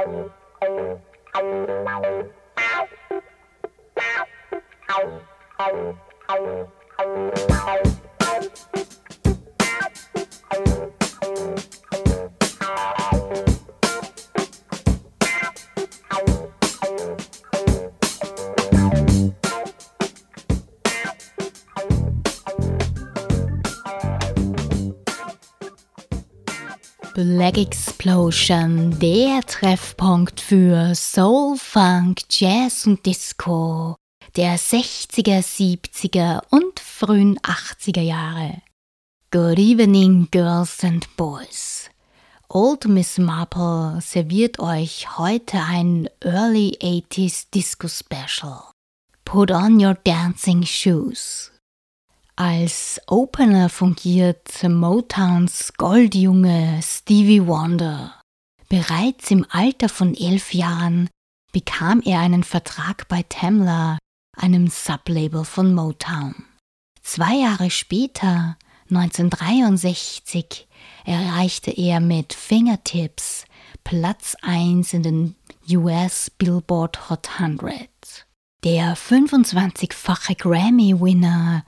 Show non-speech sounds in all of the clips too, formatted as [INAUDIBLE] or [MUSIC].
Thank you. Black Explosion, der Treffpunkt für Soul, Funk, Jazz und Disco der 60er, 70er und frühen 80er Jahre. Good evening, girls and boys. Old Miss Marple serviert euch heute ein Early 80s Disco Special. Put on your dancing shoes. Als Opener fungiert Motowns Goldjunge Stevie Wonder. Bereits im Alter von elf Jahren bekam er einen Vertrag bei Tamla, einem Sublabel von Motown. Zwei Jahre später, 1963, erreichte er mit Fingertips Platz 1 in den US Billboard Hot 100. Der 25-fache Grammy-Winner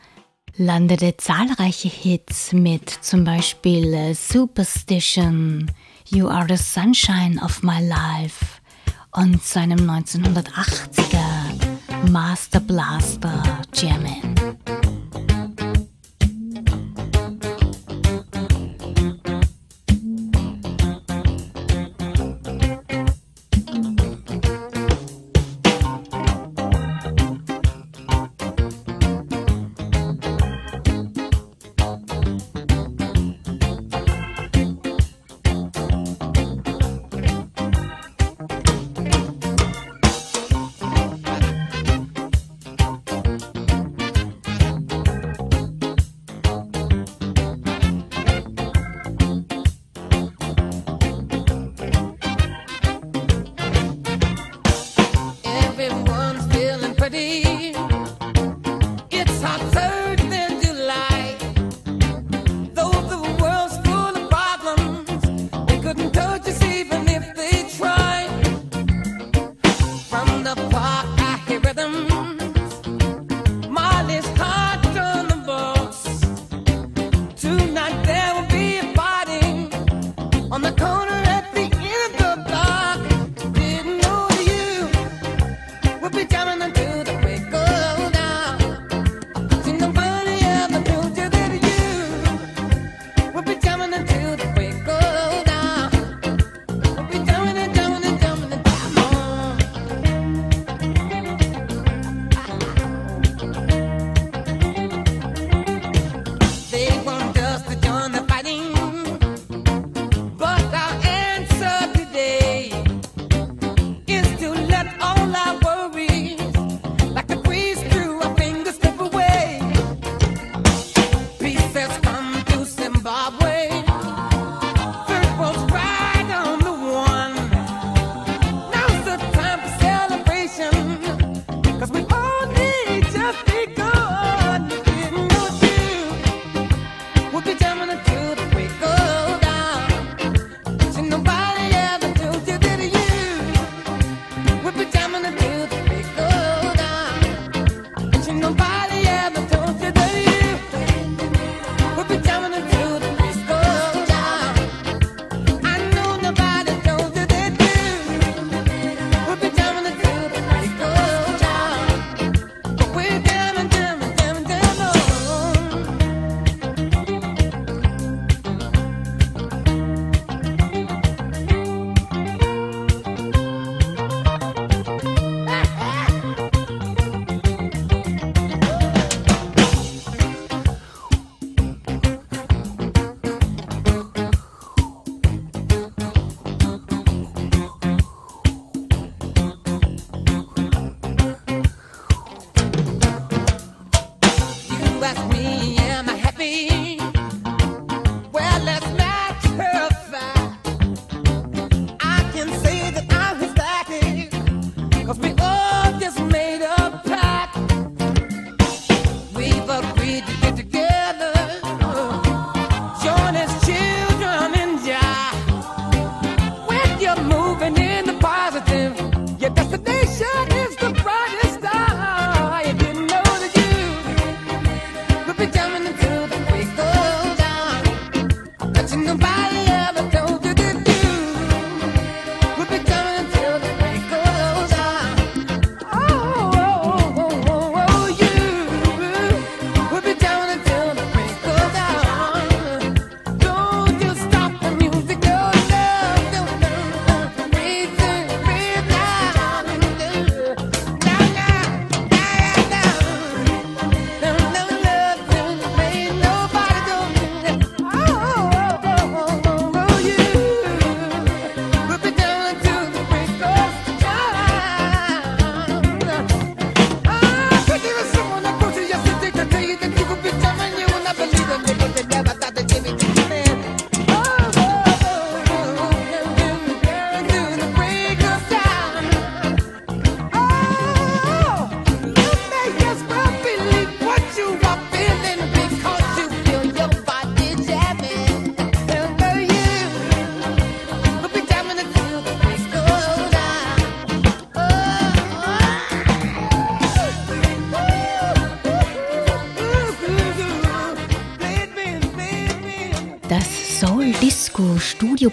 landete zahlreiche Hits mit zum Beispiel Superstition, You Are the Sunshine of My Life und seinem 1980er Master Blaster Jammin'.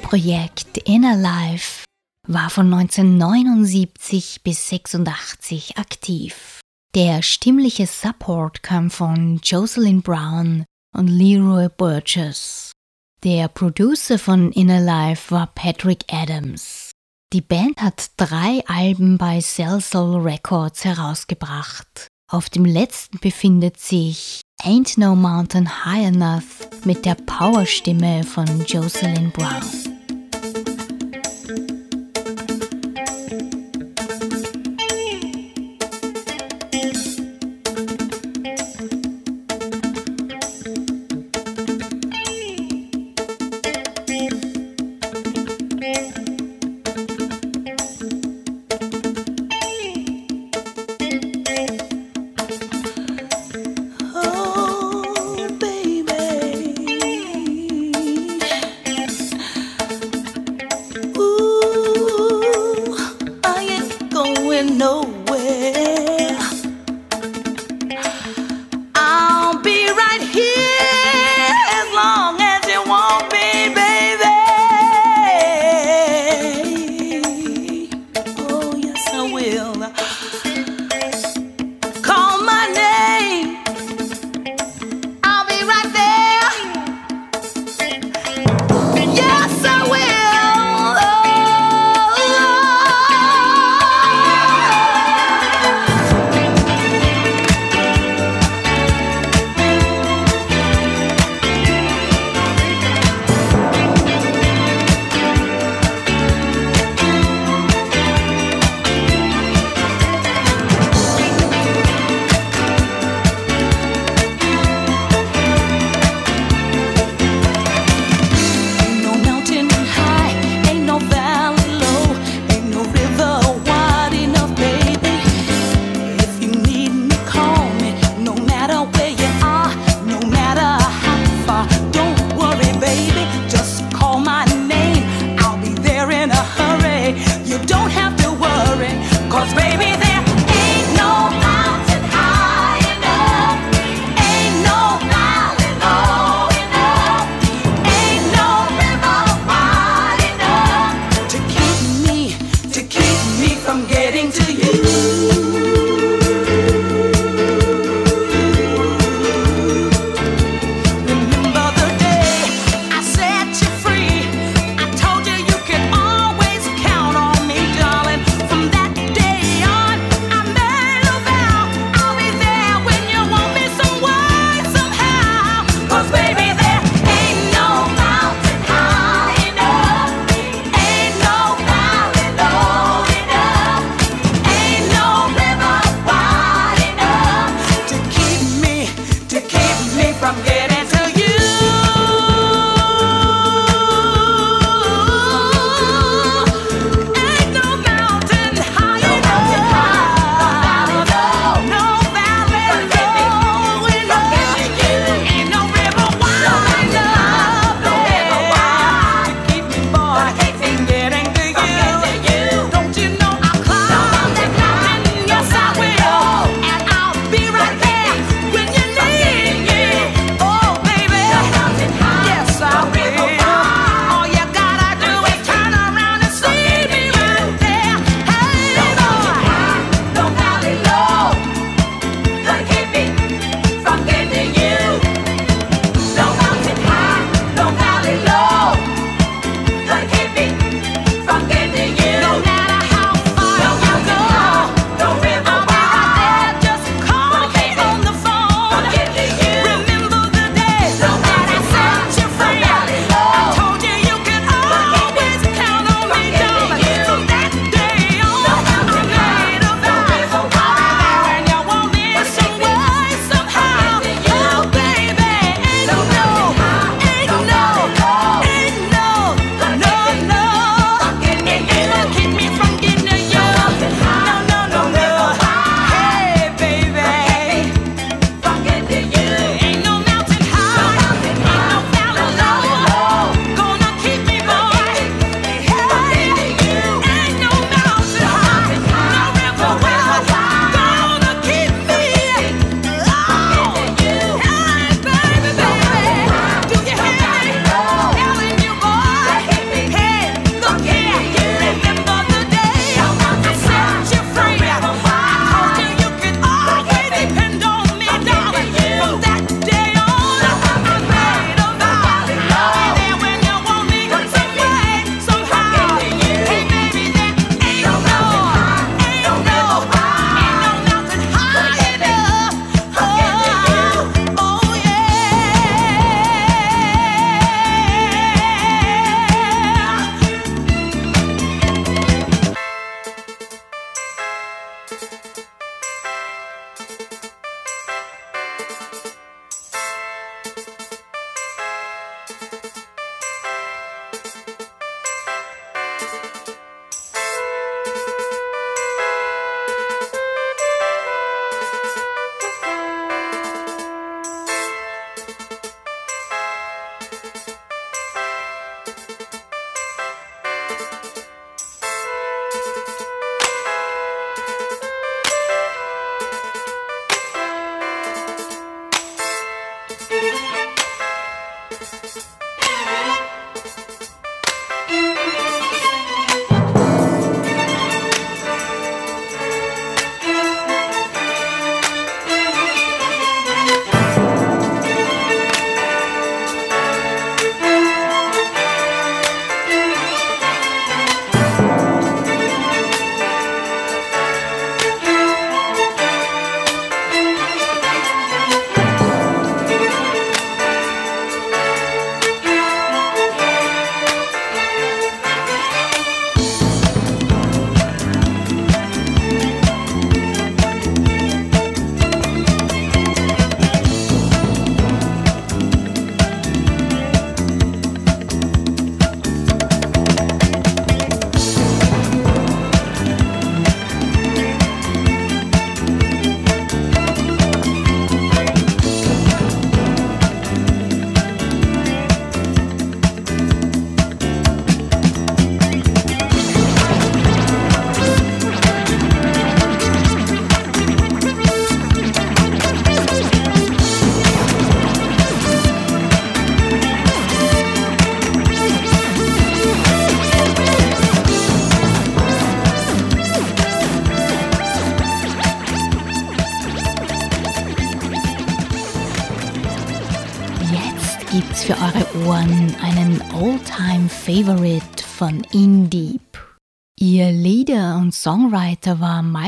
Soul-Disco-Studioprojekt Inner Life war von 1979 bis 86 aktiv. Der stimmliche Support kam von Jocelyn Brown und Leroy Burgess. Der Producer von Inner Life war Patrick Adams. Die Band hat drei Alben bei Cell Soul Records herausgebracht. Auf dem letzten befindet sich Ain't No Mountain High Enough mit der Powerstimme von Jocelyn Brown.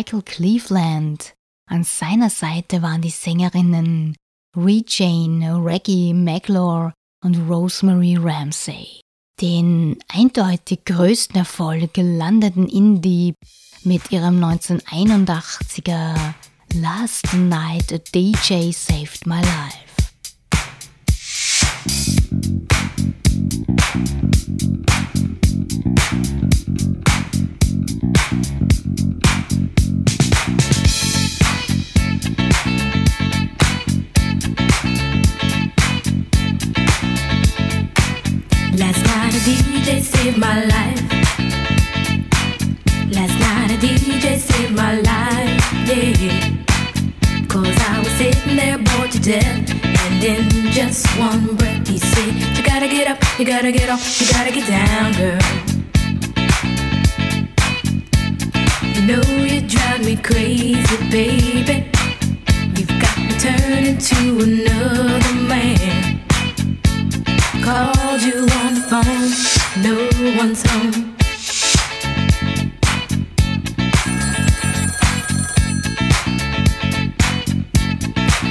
Michael Cleveland. An seiner Seite waren die Sängerinnen Ree Jane, Reggie Maglore und Rosemary Ramsey. Den eindeutig größten Erfolg landeten In Deep mit ihrem 1981er Last Night a DJ Saved My Life. Last night a DJ saved my life. Last night a DJ saved my life, yeah. Cause I was sitting there bored to death. And in just one breath, you gotta get off, you gotta get down, girl. You know you drive me crazy, baby. You've got me turning to another man. Called you on the phone, no one's home.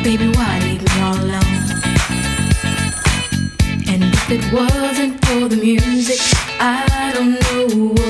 Baby, why leave me all alone? If it wasn't for the music, I don't know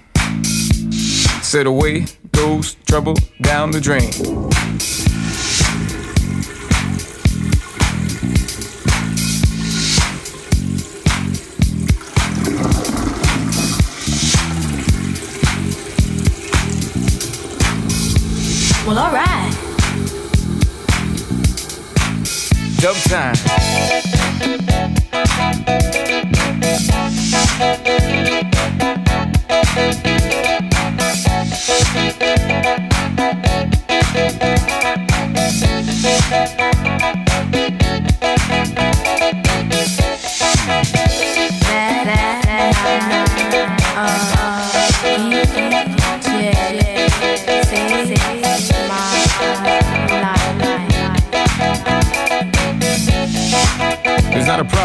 Said away goes trouble down the drain. Well, alright. Dub time. There's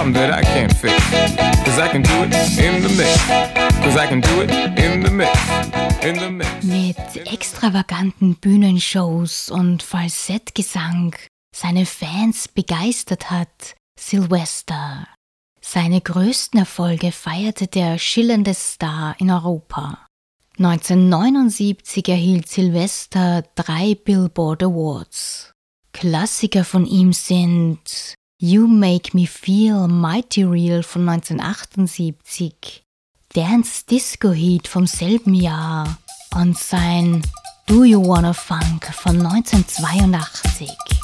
problem that I can't fix. Cause I can do it in the mix. Cause I can do it in the mix. In the mix. Mit extravaganten Bühnenshows und Falsettgesang seine Fans begeistert hat, Sylvester. Seine größten Erfolge feierte der schillernde Star in Europa. 1979 erhielt Sylvester drei Billboard Awards. Klassiker von ihm sind You Make Me Feel Mighty Real von 1978, Dance Disco Heat vom selben Jahr und sein Do You Wanna Funk von 1982.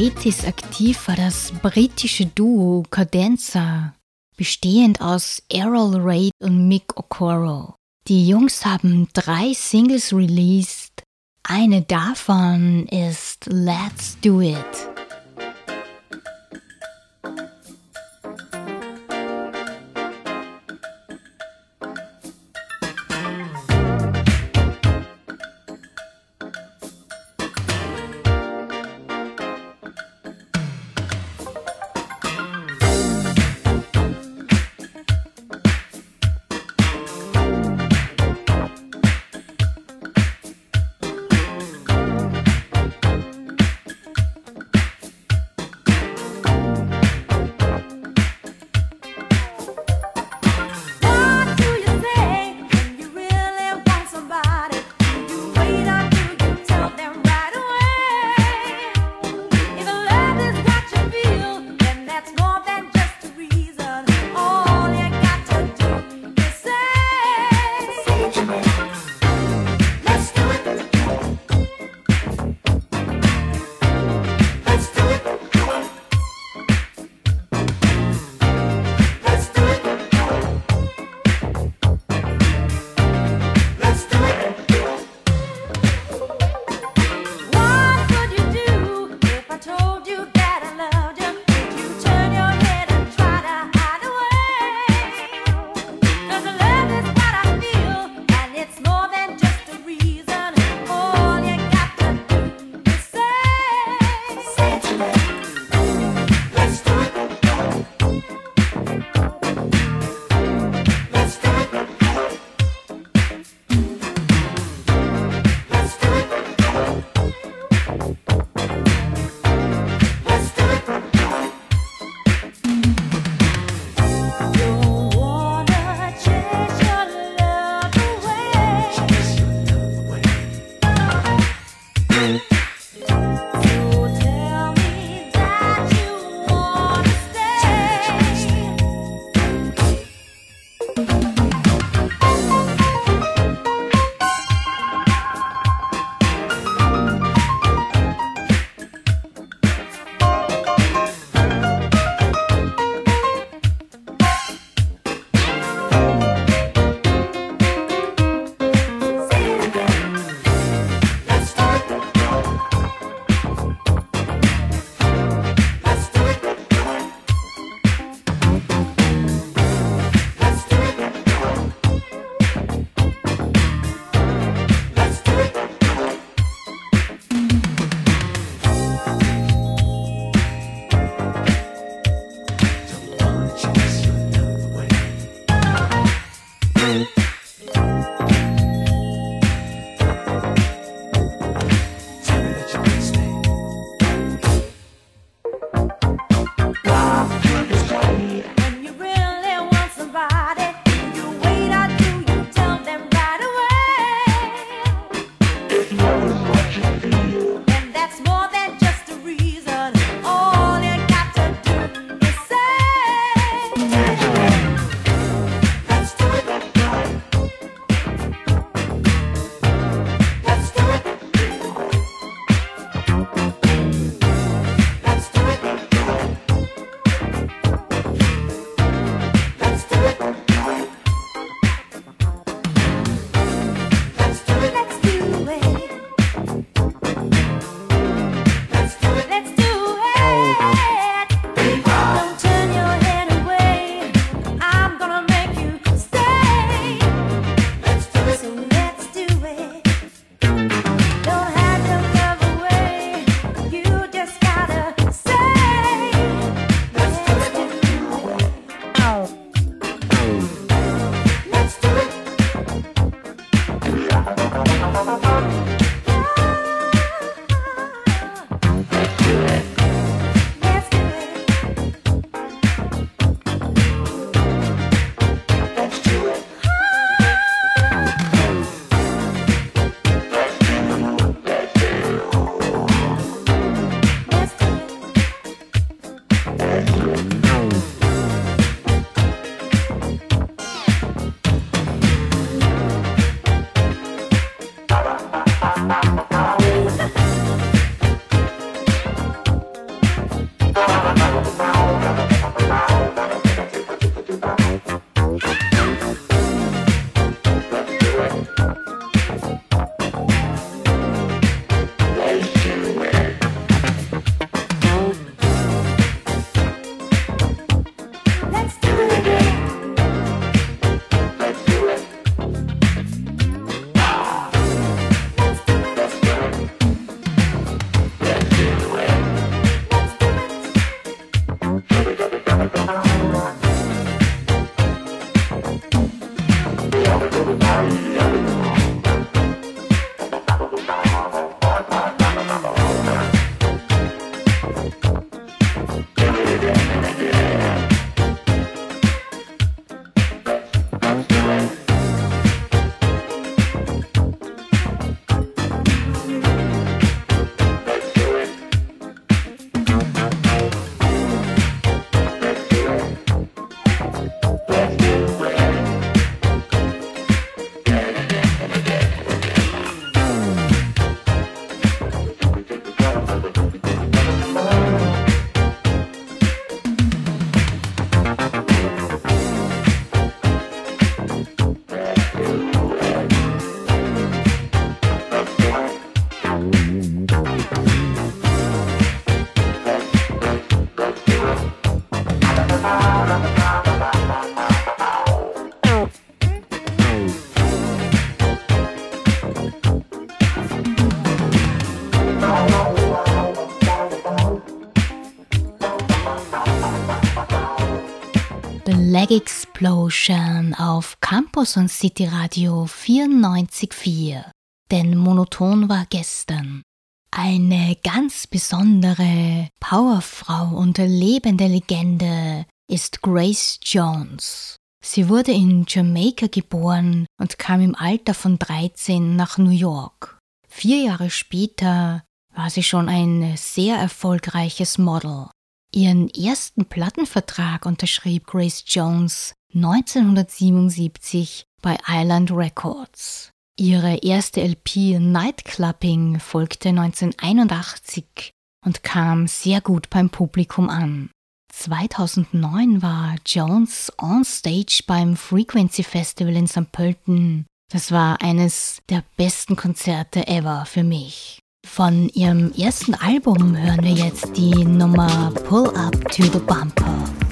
80s aktiv war das britische Duo Cadenza, bestehend aus Errol Reid und Mick Okoro. Die Jungs haben drei Singles released. Eine davon ist Let's Do It. Leg Explosion auf Campus und City Radio 94.4. Denn monoton war gestern. Eine ganz besondere Powerfrau und lebende Legende ist Grace Jones. Sie wurde in Jamaika geboren und kam im Alter von 13 nach New York. Vier Jahre später war sie schon ein sehr erfolgreiches Model. Ihren ersten Plattenvertrag unterschrieb Grace Jones 1977 bei Island Records. Ihre erste LP Nightclubbing folgte 1981 und kam sehr gut beim Publikum an. 2009 war Jones on stage beim Frequency Festival in St. Pölten. Das war eines der besten Konzerte ever für mich. Von ihrem ersten Album hören wir jetzt die Nummer Pull Up to the Bumper.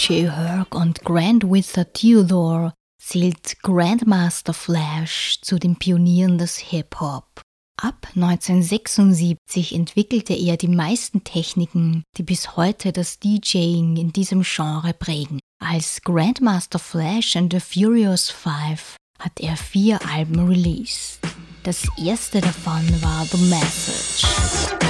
DJ Herc und Grand Wizard Theodore zählt Grandmaster Flash zu den Pionieren des Hip-Hop. Ab 1976 entwickelte er die meisten Techniken, die bis heute das DJing in diesem Genre prägen. Als Grandmaster Flash and the Furious Five hat er vier Alben released. Das erste davon war The Message.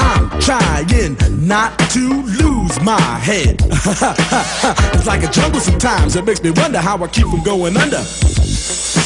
I'm trying not to lose my head. [LAUGHS] it's like a jungle sometimes. It makes me wonder how I keep from going under.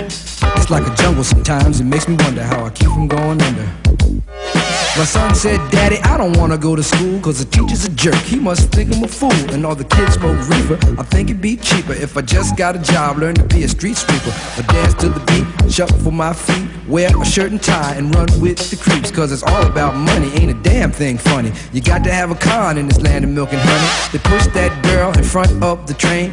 It's like a jungle sometimes, it makes me wonder how I keep from going under. My son said, Daddy, I don't wanna go to school Cause the teacher's a jerk, he must think I'm a fool. And all the kids smoke reefer, I think it'd be cheaper If I just got a job, learn to be a street sweeper. I dance to the beat, shuffle my feet Wear a shirt and tie and run with the creeps Cause it's all about money, ain't a damn thing funny. You got to have a con in this land of milk and honey. They pushed that girl in front of the train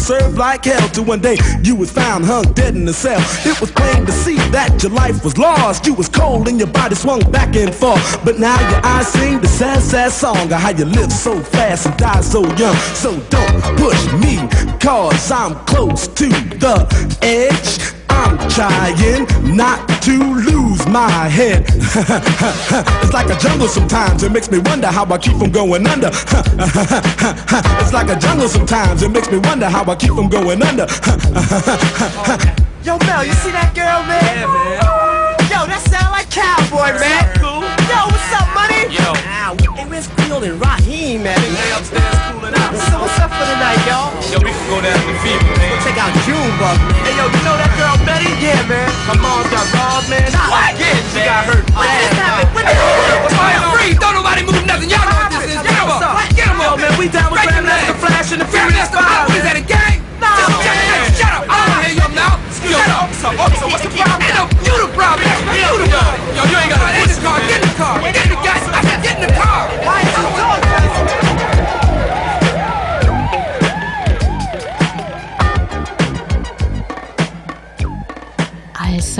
Served like hell till one day you was found hung dead in a cell. It was plain to see that your life was lost. You was cold and your body swung back and forth. But now your eyes sing the sad, sad song of how you live so fast and die so young. So don't push me, cause I'm close to the edge. I'm trying not to lose my head. [LAUGHS] it's like a jungle sometimes, it makes me wonder how I keep from going under. [LAUGHS] it's like a jungle sometimes, it makes me wonder how I keep from going under. [LAUGHS] Yo, Mel, you see that girl, man? Yeah, man. Yo, that sound like cowboy, man. Yo, what's up, money? Yo. Ow, hey, Creole and Raheem, man? They upstairs cooling out. So what's up for the night, y'all? Yo, we can go down to the fever, man. Check out Junebug, man. Hey, yo, you know that girl Betty? Yeah, man. My mom got robbed, man. What? Yeah, she got hurt. What just happened? What the hell? Fire, freeze! Don't nobody move nothing. Y'all know what this is. Get 'em up. Get 'em up. Yo, man, we down with Break them Grandmaster legs. Flash and the Grandmaster Furious Flash. Five. What is that, a gang? No, Shut up, man. Shut up, shut up. I don't wanna hear your mouth. Yo, shut up. So, officer, what's the problem? Ain't you the problem. You the problem. Yo, you ain't got to get in the car. Get in the car.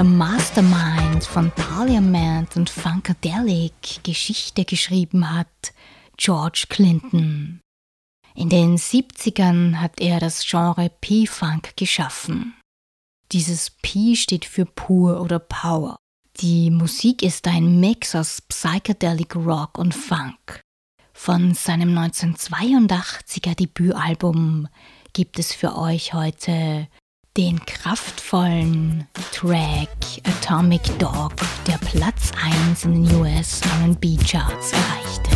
Als Mastermind von Parliament und Funkadelic Geschichte geschrieben hat, George Clinton. In den 70ern hat er das Genre P-Funk geschaffen. Dieses P steht für Pur oder Power. Die Musik ist ein Mix aus Psychedelic Rock und Funk. Von seinem 1982er Debütalbum gibt es für euch heute den kraftvollen Track Atomic Dog, der Platz 1 in den US RB Charts erreichte.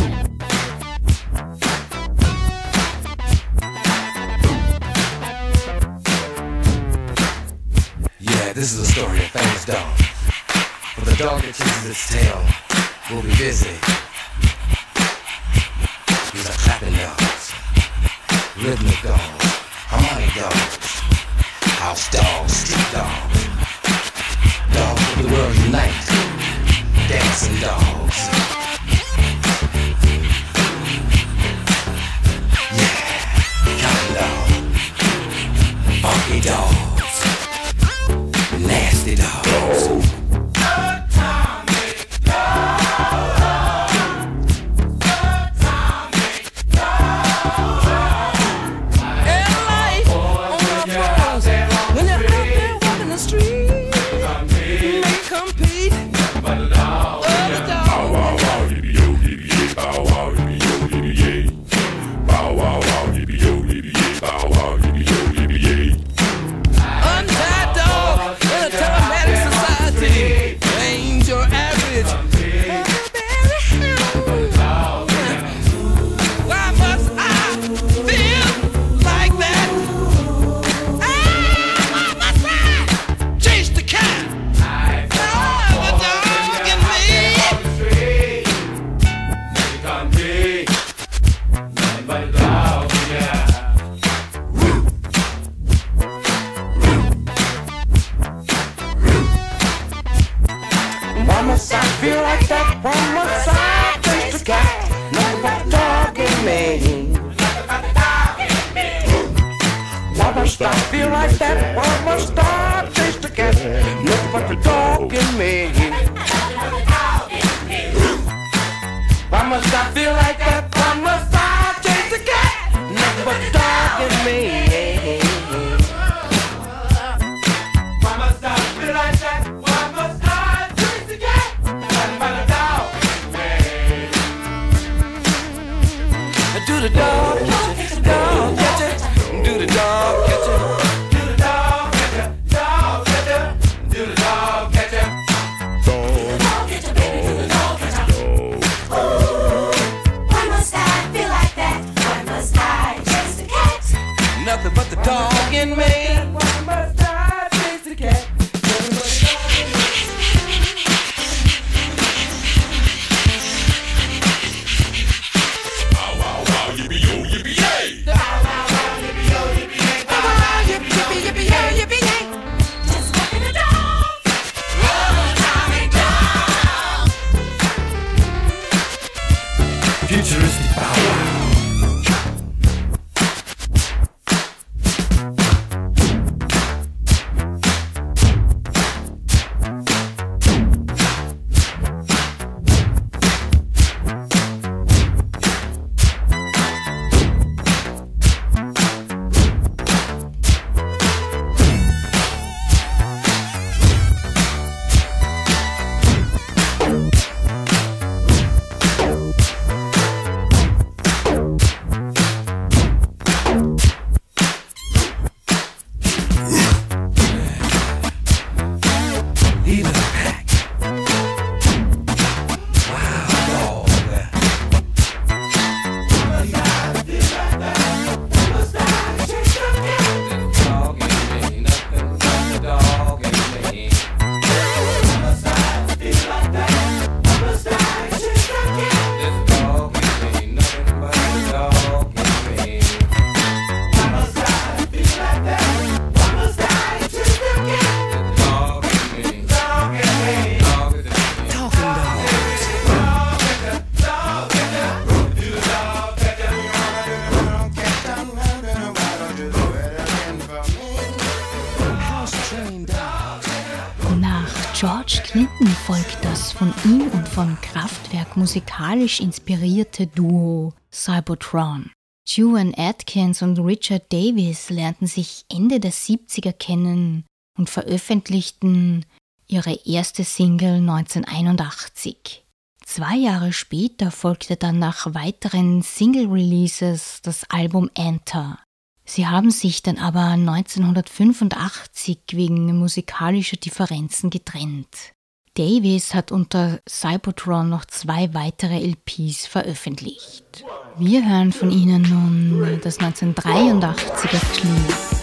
Yeah, this is a story of famous dog. But the dog that chases its tail will be busy. These are clapping dogs, rhythmic dogs, harmonic dogs, house dogs, street dogs, dogs of the world unite, dancing dogs. Yeah, counting dogs, funky dogs nasty dogs. I feel like musikalisch inspirierte Duo Cybotron. Juan Atkins und Richard Davis lernten sich Ende der 70er kennen und veröffentlichten ihre erste Single 1981. Zwei Jahre später folgte dann nach weiteren Single-Releases das Album Enter. Sie haben sich dann aber 1985 wegen musikalischer Differenzen getrennt. Davis hat unter Cybotron noch zwei weitere LPs veröffentlicht. Wir hören von ihnen nun das 1983er Clue.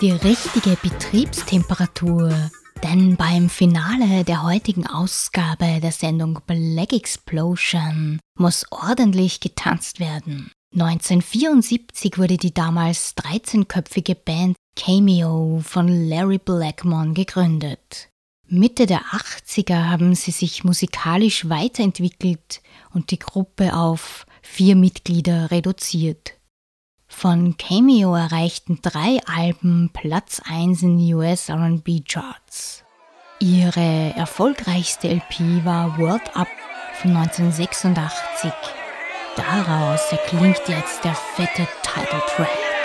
die richtige Betriebstemperatur. Denn beim Finale der heutigen Ausgabe der Sendung Black Explosion muss ordentlich getanzt werden. 1974 wurde die damals 13-köpfige Band Cameo von Larry Blackmon gegründet. Mitte der 80er haben sie sich musikalisch weiterentwickelt und die Gruppe auf vier Mitglieder reduziert. Von Cameo erreichten drei Alben Platz 1 in den US RB Charts. Ihre erfolgreichste LP war World Up von 1986. Daraus erklingt jetzt der fette Titeltrack.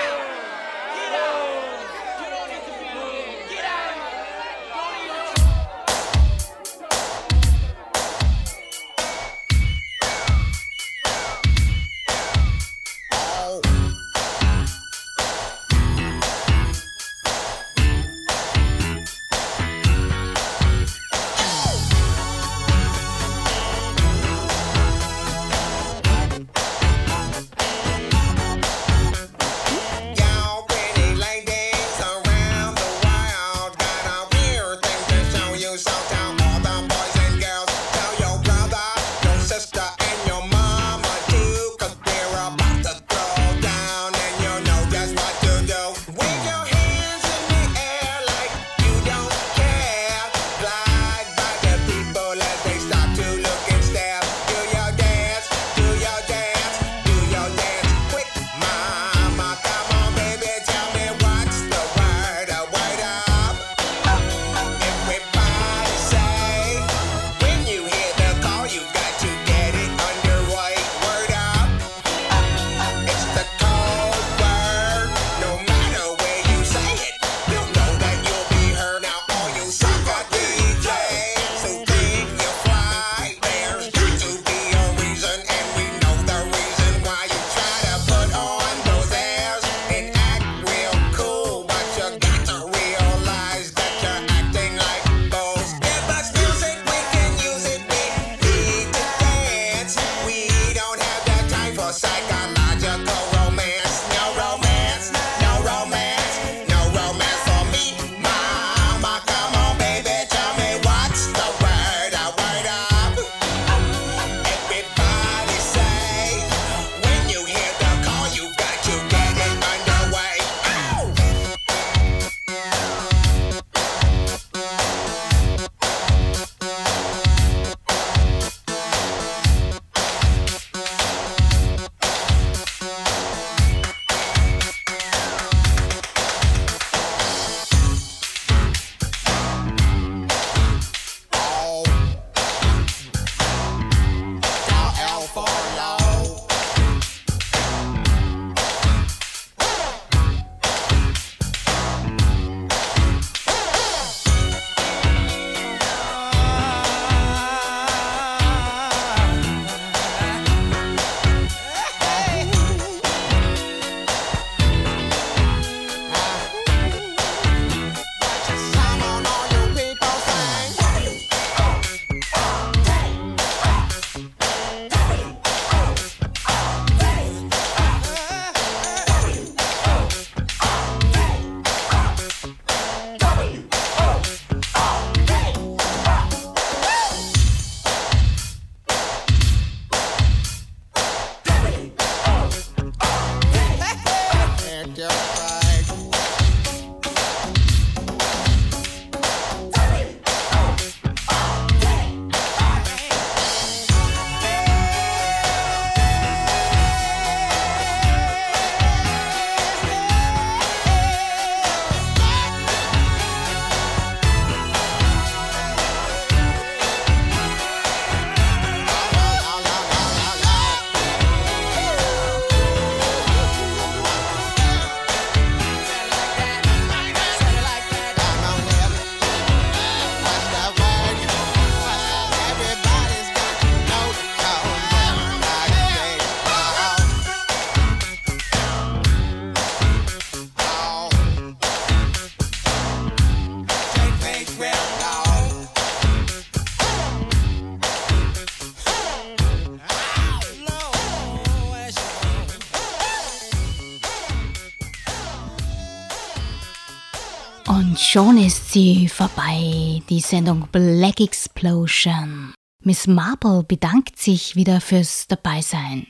Schon ist sie vorbei, die Sendung Black Explosion. Miss Marple bedankt sich wieder fürs Dabeisein.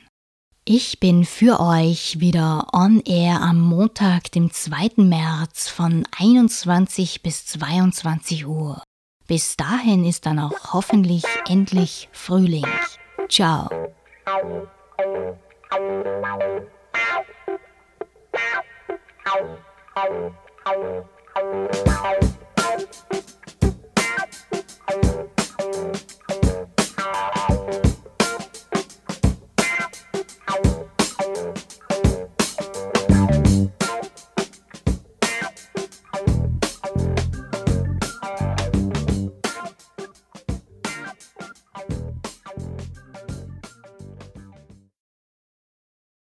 Ich bin für euch wieder on air am Montag, dem 2. März von 21 bis 22 Uhr. Bis dahin ist dann auch hoffentlich endlich Frühling. Ciao. Thank you.